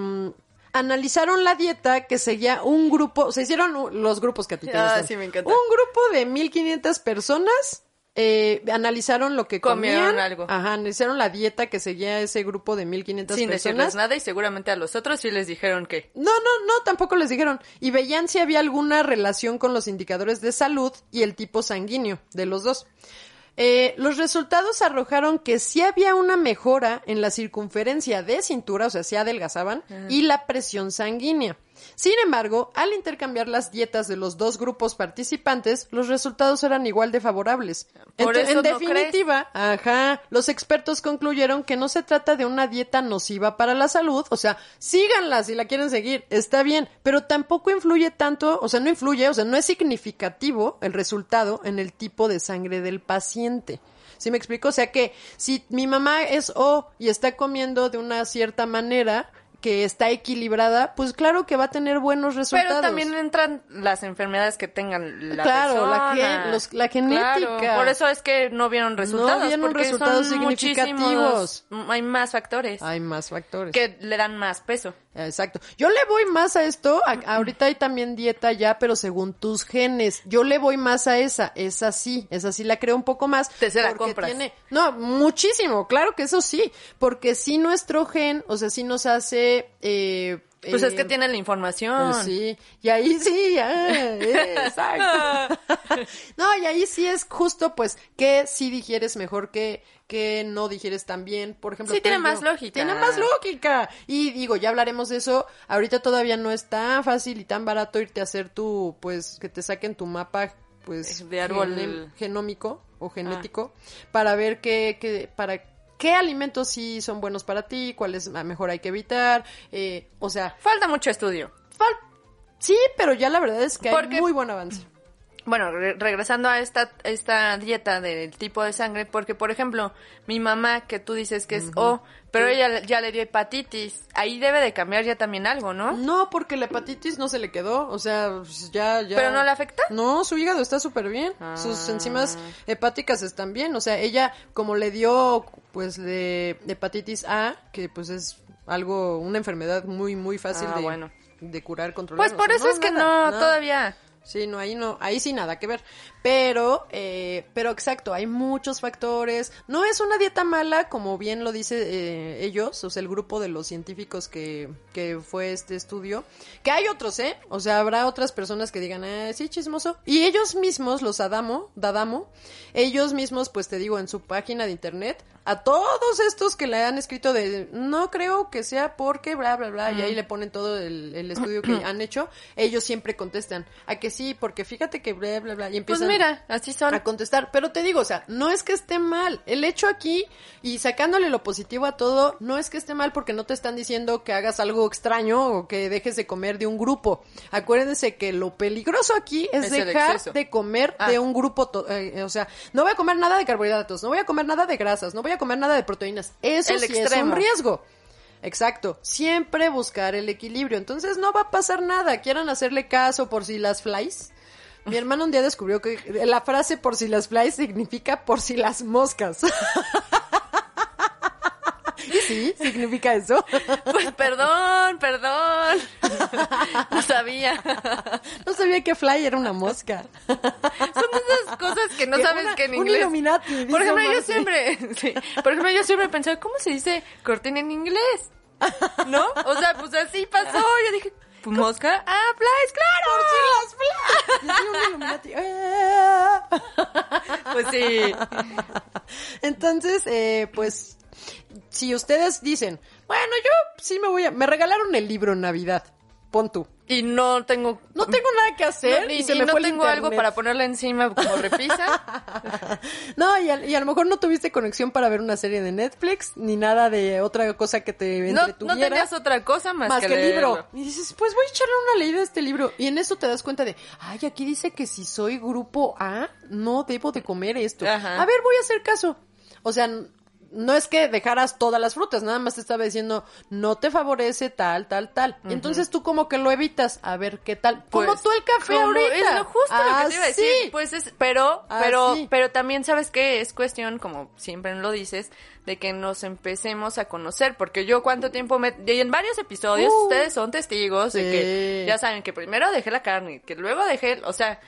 analizaron la dieta que seguía un grupo, se hicieron los grupos que a ti te Ah, sí, me encanta. Un grupo de 1500 personas. Eh, analizaron lo que Comieron comían. algo. Ajá, analizaron la dieta que seguía ese grupo de 1500 Sin personas. decirles nada y seguramente a los otros sí les dijeron que. No, no, no, tampoco les dijeron. Y veían si había alguna relación con los indicadores de salud y el tipo sanguíneo de los dos. Eh, los resultados arrojaron que sí había una mejora en la circunferencia de cintura, o sea, sí adelgazaban, y la presión sanguínea. Sin embargo, al intercambiar las dietas de los dos grupos participantes, los resultados eran igual de favorables. Por eso en no definitiva, ajá, los expertos concluyeron que no se trata de una dieta nociva para la salud, o sea, síganla si la quieren seguir, está bien, pero tampoco influye tanto, o sea, no influye, o sea, no es significativo el resultado en el tipo de sangre del paciente. ¿Sí me explico? O sea que si mi mamá es O y está comiendo de una cierta manera que está equilibrada, pues claro que va a tener buenos resultados. Pero también entran las enfermedades que tengan la Claro, la persona. gen- los- la genética. Claro, por eso es que no vieron resultados. vieron porque resultados son significativos. Hay más factores Hay más factores. que le dan más peso. Exacto. Yo le voy más a esto. a- ahorita hay también dieta ya, pero según tus genes. Yo le voy más a esa. Esa sí. Esa sí la creo un poco más. Te se la compras. tiene- no, muchísimo. Claro que eso sí. Porque si nuestro gen, o sea, sí nos hace. Eh, Pues es eh, que tienen la información. pues sí, y ahí sí, eh, exacto. no, y ahí sí es justo, pues, que si digieres mejor que, que no digieres tan bien, por ejemplo. Sí, tiene más lógica. Tiene más lógica. Y digo, ya hablaremos de eso. Ahorita todavía no es tan fácil y tan barato irte a hacer tu, pues, que te saquen tu mapa, pues, De árbol. Ah. genómico o genético, para ver qué, qué, para qué alimentos sí son buenos para ti, cuáles mejor hay que evitar, eh, o sea, Falta mucho estudio. Fal- Sí, pero ya la verdad es que hay muy buen avance. Bueno, re- regresando a esta, esta dieta del tipo de sangre, porque por ejemplo, mi mamá, que tú dices que es O, pero ella ya le dio hepatitis, ahí debe de cambiar ya también algo, ¿no? No, porque la hepatitis no se le quedó, o sea, pues, ya, ya. ¿Pero no le afecta? No, su hígado está súper bien, sus enzimas hepáticas están bien, o sea, ella como le dio, pues, de hepatitis A, que pues es algo, una enfermedad muy, muy fácil Ah, de, bueno. de curar, controlar. Pues por eso es que no, nada. todavía. Sí, no, ahí no, ahí sí nada que ver. Pero, eh, pero exacto, hay muchos factores. No es una dieta mala, como bien lo dice eh, ellos, o sea, el grupo de los científicos que, que fue este estudio. Que hay otros, ¿eh? O sea, habrá otras personas que digan, eh, sí, chismoso. Y ellos mismos, los Adamo, Dadamo, ellos mismos, pues te digo, en su página de internet, a todos estos que le han escrito de, no creo que sea porque, bla, bla, bla, y ahí le ponen todo el, el estudio que han hecho, ellos siempre contestan, a que sí, porque fíjate que, bla, bla, bla, y Pues mira, así son. a contestar. Pero te digo, o sea, no es que esté mal. El hecho aquí, y sacándole lo positivo a todo, no es que esté mal porque no te están diciendo que hagas algo extraño o que dejes de comer de un grupo. Acuérdense que lo peligroso aquí es, Es dejar de comer Ah. de un grupo. eh, o sea, no voy a comer nada de carbohidratos, no voy a comer nada de grasas, no voy a comer nada de proteínas. Eso El sí es extremo. un riesgo. Exacto, siempre buscar el equilibrio. Entonces no va a pasar nada. Quieran hacerle caso por si las flies. Mi hermano un día descubrió que la frase por si las flies significa por si las moscas. ¿Y sí? ¿Significa eso? Pues perdón, perdón. No sabía. No sabía que fly era una mosca. Son esas cosas que no Que sabes una- que en un inglés. Illuminati, dice Por ejemplo, yo siempre, sí, por ejemplo, yo siempre pensé, ¿cómo se dice cortina en inglés? ¿No? O sea, pues así pasó. Yo dije, mosca, ah, flies, claro. Por si las. Pues sí. Entonces, eh, pues, si ustedes dicen, bueno, yo sí me voy a... Me regalaron el libro en Navidad. Pon tú. Y no tengo. No tengo nada que hacer no, y, y, se y me no fue tengo algo para ponerle encima como repisa. No, y a, y a lo mejor no tuviste conexión para ver una serie de Netflix, ni nada de otra cosa que te No, entretuviera. no tenías otra cosa más, más que, el libro. Y dices, pues voy a echarle una leída a este libro. Y en eso te das cuenta de, ay, aquí dice que si soy grupo A, no debo de comer esto. Ajá. A ver, voy a hacer caso. O sea, no es que dejaras todas las frutas, nada más te estaba diciendo, no te favorece tal, tal, tal. Entonces tú como que lo evitas, a ver qué tal. como Pues, tú el café ahorita. Es lo justo lo que te iba a decir. Pues es, pero, pero, Así. pero también sabes que es cuestión, como siempre lo dices, de que nos empecemos a conocer, porque yo cuánto tiempo me, y en varios episodios Uh. ustedes son testigos de que Sí. ya saben que primero dejé la carne, que luego dejé, o sea,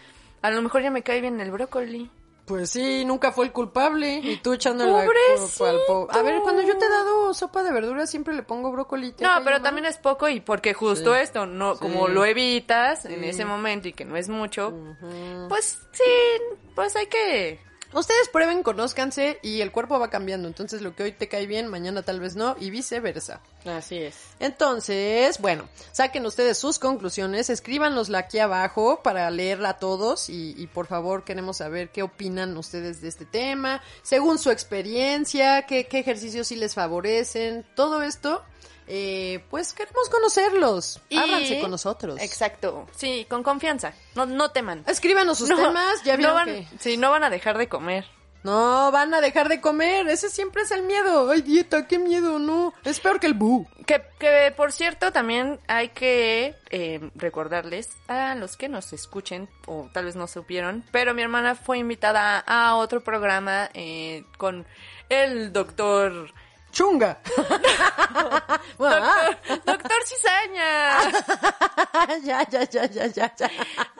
a lo mejor ya me cae bien el brócoli. Pues sí, nunca fue el culpable. Y tú echándole la culpa al pobre. A ver, cuando yo te he dado sopa de verduras, siempre le pongo brócoli. ¿te No, pero también es poco y porque justo Sí. esto, no, Sí. como lo evitas en ese momento y que no es mucho, pues sí, pues hay que Ustedes prueben, conózcanse y el cuerpo va cambiando. Entonces lo que hoy te cae bien, mañana tal vez no y viceversa. Así es. Entonces, bueno, saquen ustedes sus conclusiones, escríbanlos aquí abajo para leerla a todos y, y por favor queremos saber qué opinan ustedes de este tema, según su experiencia, qué, qué ejercicios sí les favorecen, todo esto, eh, pues queremos conocerlos. Y- Ábranse con nosotros. Exacto. Sí, con confianza. No, no teman. Escríbanos sus No, temas, ya no van, que... Sí, no van a dejar de comer. No, van a dejar de comer, ese siempre es el miedo. Ay, dieta, qué miedo, no. Es peor que el bu. Que, que por cierto, también hay que eh, recordarles a los que nos escuchen, o tal vez no supieron, pero mi hermana fue invitada a otro programa eh, con el doctor... Chunga. Ah, Doctor, doctor Cizaña. ya, ya, ya, ya, ya, ya.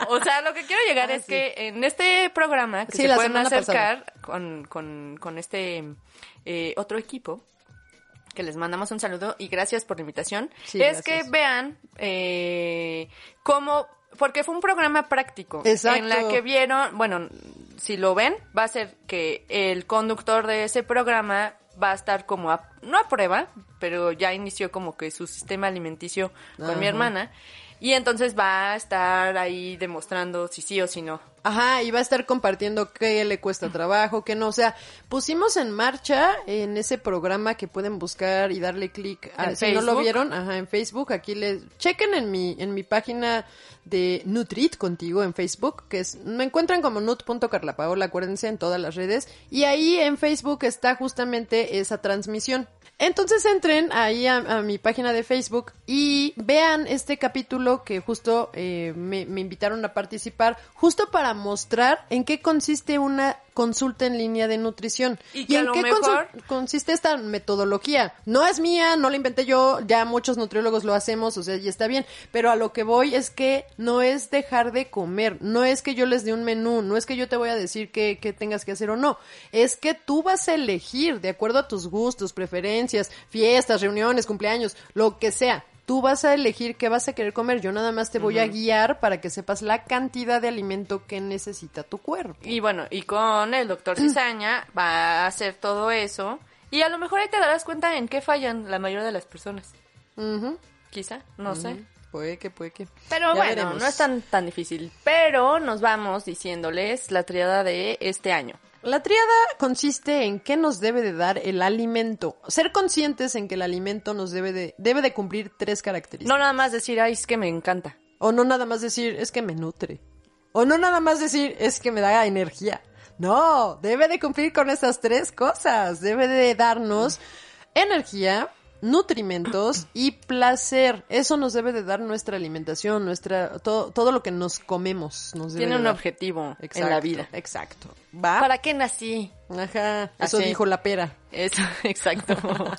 O sea, lo que quiero llegar Ah, es sí. que en este programa que Sí, se pueden acercar con, con, con este eh, otro equipo, que les mandamos un saludo y gracias por la invitación, Sí, es gracias. que vean eh, cómo, porque fue un programa práctico, Exacto. en la que vieron, bueno, si lo ven, va a ser que el conductor de ese programa va a estar como a, no a prueba, pero ya inició como que su sistema alimenticio con mi hermana. Y entonces va a estar ahí demostrando si sí o si no. Ajá, y va a estar compartiendo qué le cuesta trabajo, qué no. O sea, pusimos en marcha en ese programa que pueden buscar y darle clic. Si no lo vieron, ajá, en Facebook, aquí les chequen en mi en mi página de Nutrit contigo en Facebook, que es me encuentran como nut.carlapaola, acuérdense en todas las redes, y ahí en Facebook está justamente esa transmisión. Entonces entren ahí a, a mi página de Facebook y vean este capítulo que justo eh, me, me invitaron a participar, justo para mostrar en qué consiste una consulta en línea de nutrición. Y que en lo qué mejor- consiste esta metodología. No es mía, no la inventé yo, ya muchos nutriólogos lo hacemos, o sea, y está bien, pero a lo que voy es que no es dejar de comer, no es que yo les dé un menú, no es que yo te voy a decir qué, qué tengas que hacer o no, es que tú vas a elegir de acuerdo a tus gustos, preferencias, fiestas, reuniones, cumpleaños, lo que sea. Tú vas a elegir qué vas a querer comer. Yo nada más te voy a guiar para que sepas la cantidad de alimento que necesita tu cuerpo. Y bueno, y con el doctor Cizaña va a hacer todo eso. Y a lo mejor ahí te darás cuenta en qué fallan la mayoría de las personas. Quizá, no sé. Puede que, puede que. Pero Ya bueno, veremos. no es tan, tan difícil. Pero nos vamos diciéndoles la triada de este año. La tríada consiste en qué nos debe de dar el alimento. Ser conscientes en que el alimento nos debe de, debe de cumplir tres características. No nada más decir, ay, es que me encanta. O no nada más decir, es que me nutre. O no nada más decir, es que me da energía. No, debe de cumplir con estas tres cosas. Debe de darnos energía, nutrimentos y placer. Eso nos debe de dar nuestra alimentación, nuestra todo, todo lo que nos comemos. Nos debe Tiene de un dar. objetivo en Exacto, la vida. Exacto. ¿Va? ¿Para qué nací? Ajá, eso Así. dijo la pera. Eso, exacto.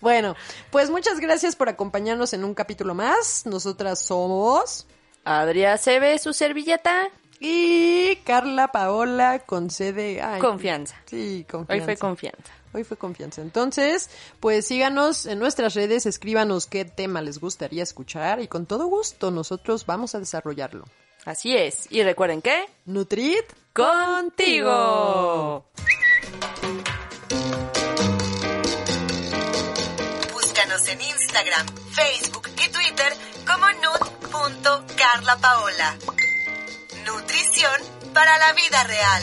Bueno, pues muchas gracias por acompañarnos en un capítulo más. Nosotras somos Adrián se ve su servilleta. y Carla Paola con sede ay, Confianza. Sí, Hoy confianza. fue confianza. Hoy fue confianza. Entonces, pues síganos en nuestras redes, escríbanos qué tema les gustaría escuchar y con todo gusto nosotros vamos a desarrollarlo. Así es. Y recuerden que... Nutrit ¡Contigo! Búscanos en Instagram, Facebook y Twitter como nut.carlapaola. Nutrición para la vida real.